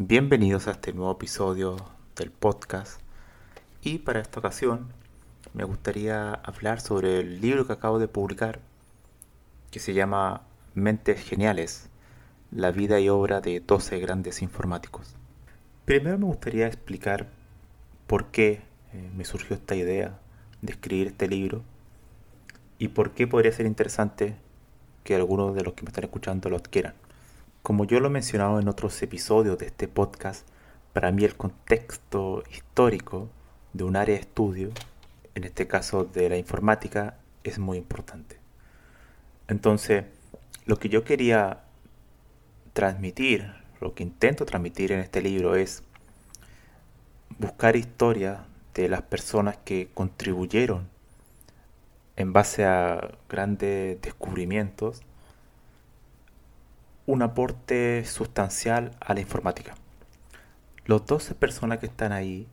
Bienvenidos a este nuevo episodio del podcast y para esta ocasión me gustaría hablar sobre el libro que acabo de publicar que se llama Mentes Geniales, la vida y obra de 12 grandes informáticos. Primero me gustaría explicar por qué eh, me surgió esta idea de escribir este libro y por qué podría ser interesante que algunos de los que me están escuchando lo adquieran. Como yo lo he mencionado en otros episodios de este podcast, para mí el contexto histórico de un área de estudio, en este caso de la informática, es muy importante. Entonces, lo que yo quería transmitir, lo que intento transmitir en este libro es buscar historias de las personas que contribuyeron en base a grandes descubrimientos un aporte sustancial a la informática. Los 12 personas que están ahí,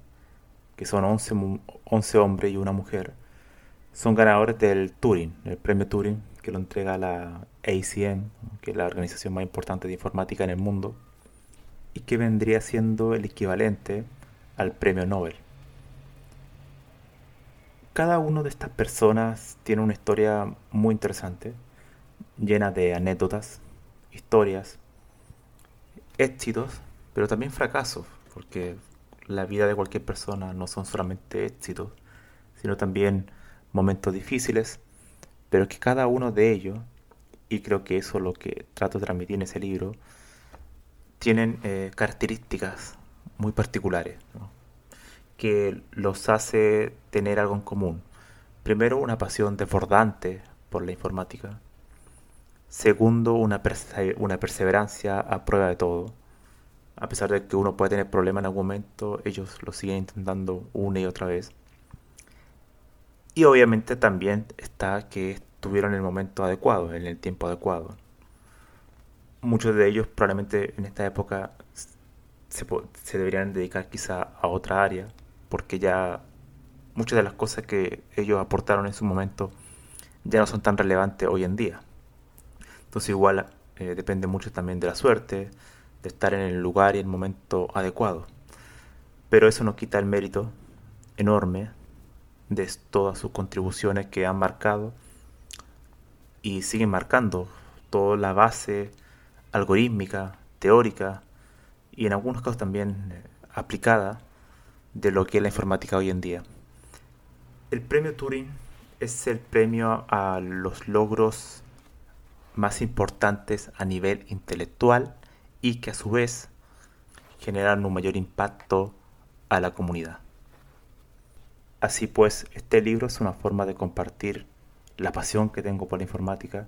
que son 11, 11 hombres y una mujer, son ganadores del Turing, el premio Turing, que lo entrega la ACM, que es la organización más importante de informática en el mundo, y que vendría siendo el equivalente al premio Nobel. Cada una de estas personas tiene una historia muy interesante, llena de anécdotas, historias, éxitos, pero también fracasos, porque la vida de cualquier persona no son solamente éxitos, sino también momentos difíciles, pero que cada uno de ellos, y creo que eso es lo que trato de transmitir en ese libro, tienen eh, características muy particulares, que los hace tener algo en común. Primero, una pasión desbordante por la informática, Segundo, una, una perseverancia a prueba de todo. A pesar de que uno puede tener problemas en algún momento, ellos lo siguen intentando una y otra vez. Y obviamente también está que estuvieron en el momento adecuado, en el tiempo adecuado. Muchos de ellos probablemente en esta época se, se deberían dedicar quizá a otra área, porque ya muchas de las cosas que ellos aportaron en su momento ya no son tan relevantes hoy en día. Entonces igual eh, depende mucho también de la suerte, de estar en el lugar y el momento adecuado. Pero eso no quita el mérito enorme de todas sus contribuciones que han marcado y siguen marcando toda la base algorítmica, teórica y en algunos casos también eh, aplicada de lo que es la informática hoy en día. El premio Turing es el premio a los logros más importantes a nivel intelectual y que a su vez generan un mayor impacto a la comunidad. Así pues, este libro es una forma de compartir la pasión que tengo por la informática,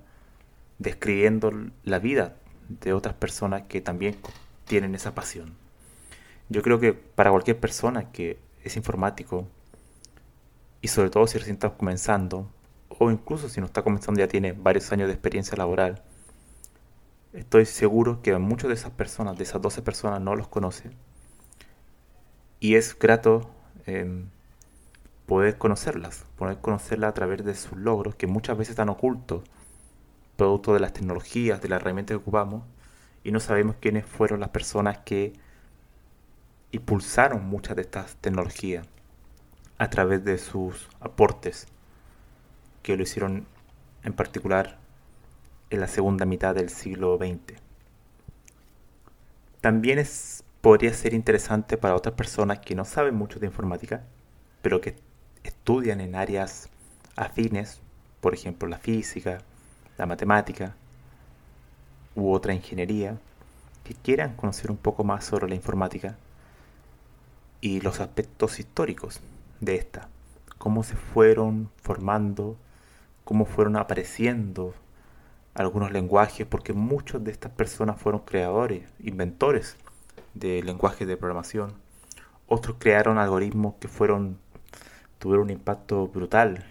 describiendo la vida de otras personas que también tienen esa pasión. Yo creo que para cualquier persona que es informático, y sobre todo si recién está comenzando, o incluso si no está comenzando ya tiene varios años de experiencia laboral, estoy seguro que muchas de esas personas, de esas 12 personas, no los conoce. Y es grato em, poder conocerlas, poder conocerlas a través de sus logros, que muchas veces están ocultos, producto de las tecnologías, de las herramientas que ocupamos, y no sabemos quiénes fueron las personas que impulsaron muchas de estas tecnologías a través de sus aportes que lo hicieron en particular en la segunda mitad del siglo XX. También es podría ser interesante para otras personas que no saben mucho de informática, pero que estudian en áreas afines, por ejemplo la física, la matemática u otra ingeniería, que quieran conocer un poco más sobre la informática y los aspectos históricos de esta, cómo se fueron formando, cómo fueron apareciendo algunos lenguajes, porque muchos de estas personas fueron creadores, inventores de lenguajes de programación. Otros crearon algoritmos que fueron tuvieron un impacto brutal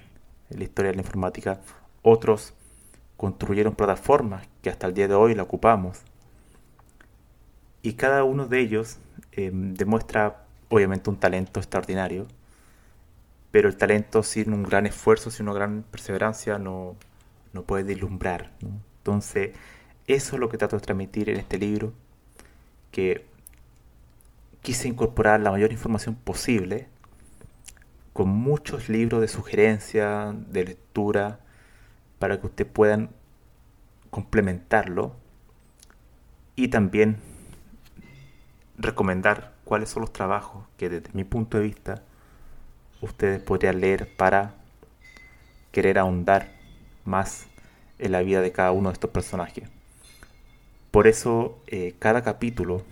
en la historia de la informática. Otros construyeron plataformas que hasta el día de hoy la ocupamos. Y cada uno de ellos eh, demuestra obviamente un talento extraordinario, pero el talento sin un gran esfuerzo, sin una gran perseverancia, no, no puede deslumbrar. Entonces, eso es lo que trato de transmitir en este libro, que quise incorporar la mayor información posible, con muchos libros de sugerencia, de lectura, para que ustedes puedan complementarlo y también recomendar cuáles son los trabajos que desde mi punto de vista ustedes podrían leer para querer ahondar más en la vida de cada uno de estos personajes. Por eso eh, cada capítulo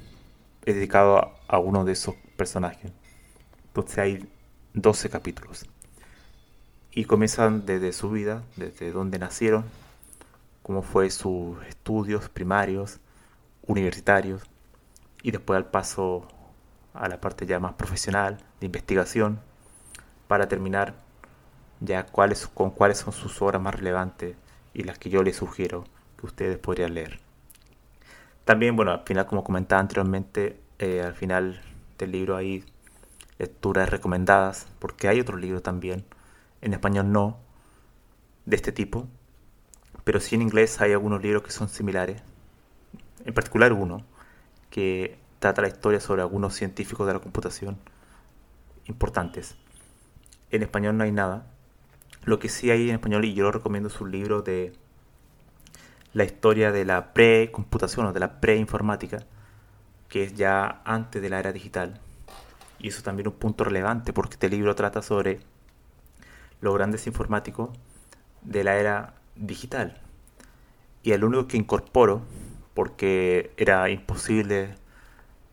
es dedicado a, uno de esos personajes. Entonces hay 12 capítulos. Y comienzan desde su vida, desde donde nacieron, cómo fue sus estudios primarios, universitarios, y después al paso a la parte ya más profesional, de investigación, para terminar ya cuáles, con cuáles son sus obras más relevantes y las que yo les sugiero que ustedes podrían leer. También, bueno, al final, como comentaba anteriormente, eh, al final del libro hay lecturas recomendadas, porque hay otros libros también, en español no, de este tipo, pero sí en inglés hay algunos libros que son similares, en particular uno, que trata la historia sobre algunos científicos de la computación importantes. En español no hay nada. Lo que sí hay en español, y yo lo recomiendo, es un libro de la historia de la pre-computación o de la pre-informática, que es ya antes de la era digital. Y eso también es un punto relevante porque este libro trata sobre los grandes informáticos de la era digital. Y el único que incorporo, porque era imposible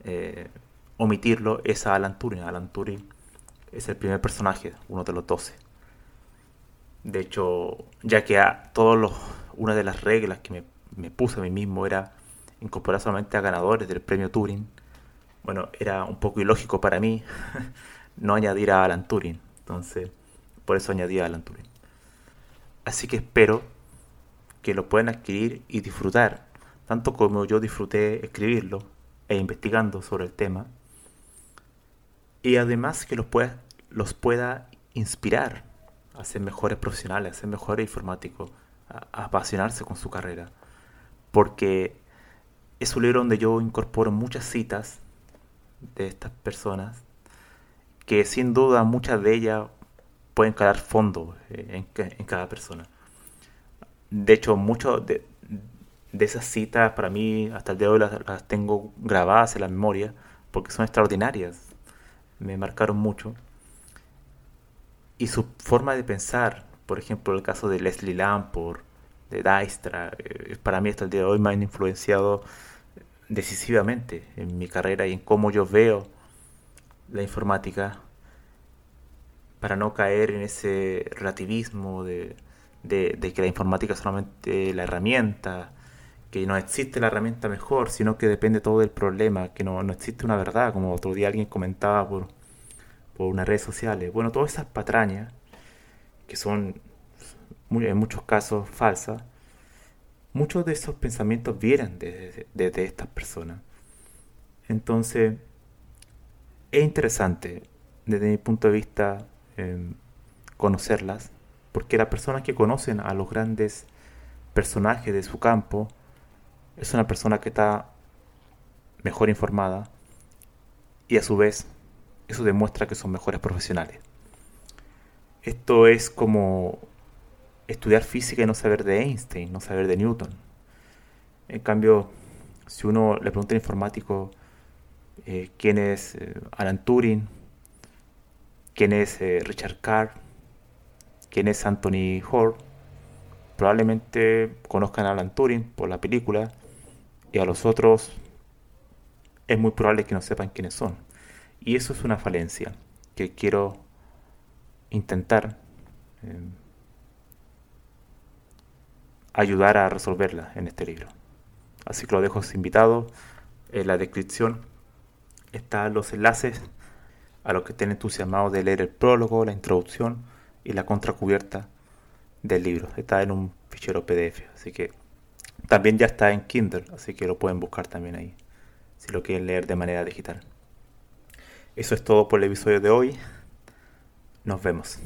eh, omitirlo, es Alan Turing. Alan Turing es el primer personaje, uno de los doce. De hecho, ya que a todos los, una de las reglas que me, me puse a mí mismo era incorporar solamente a ganadores del premio Turing, bueno, era un poco ilógico para mí no añadir a Alan Turing. Entonces, por eso añadí a Alan Turing. Así que espero que lo puedan adquirir y disfrutar, tanto como yo disfruté escribirlo e investigando sobre el tema. Y además que los pueda, los pueda inspirar a ser mejores profesionales, a ser mejores informáticos, a apasionarse con su carrera. Porque es un libro donde yo incorporo muchas citas de estas personas que sin duda muchas de ellas pueden calar fondo eh, en, cada persona. De hecho, muchas de, esas citas para mí hasta el día de hoy las, tengo grabadas en la memoria porque son extraordinarias. Me marcaron mucho. Y su forma de pensar, por ejemplo, el caso de Leslie Lamport, de Dijkstra, eh, para mí hasta el día de hoy me han influenciado decisivamente en mi carrera y en cómo yo veo la informática para no caer en ese relativismo de, que la informática es solamente la herramienta, que no existe la herramienta mejor, sino que depende todo del problema, que no, existe una verdad, como otro día alguien comentaba por, por unas redes sociales. Bueno, todas esas patrañas, que son en muchos casos falsas, muchos de esos pensamientos vienen desde de, estas personas. Entonces, es interesante desde mi punto de vista em, conocerlas, porque las personas que conocen a los grandes personajes de su campo es una persona que está mejor informada y a su vez eso demuestra que son mejores profesionales. Esto es como estudiar física y no saber de Einstein, no saber de Newton. En cambio, si uno le pregunta a un informático eh, quién es eh, Alan Turing, quién es eh, Richard Carr, quién es Anthony Hoare. Probablemente conozcan a Alan Turing por la película y a los otros es muy probable que no sepan quiénes son. Y eso es una falencia que quiero intentar ayudar a resolverla en este libro. Así que lo dejo invitado. En la descripción están los enlaces a los que estén entusiasmados de leer el prólogo, la introducción y la contracubierta del libro. Está en un fichero PDF, así que también ya está en Kindle, así que lo pueden buscar también ahí, si lo quieren leer de manera digital. Eso es todo por el episodio de hoy. Nos vemos.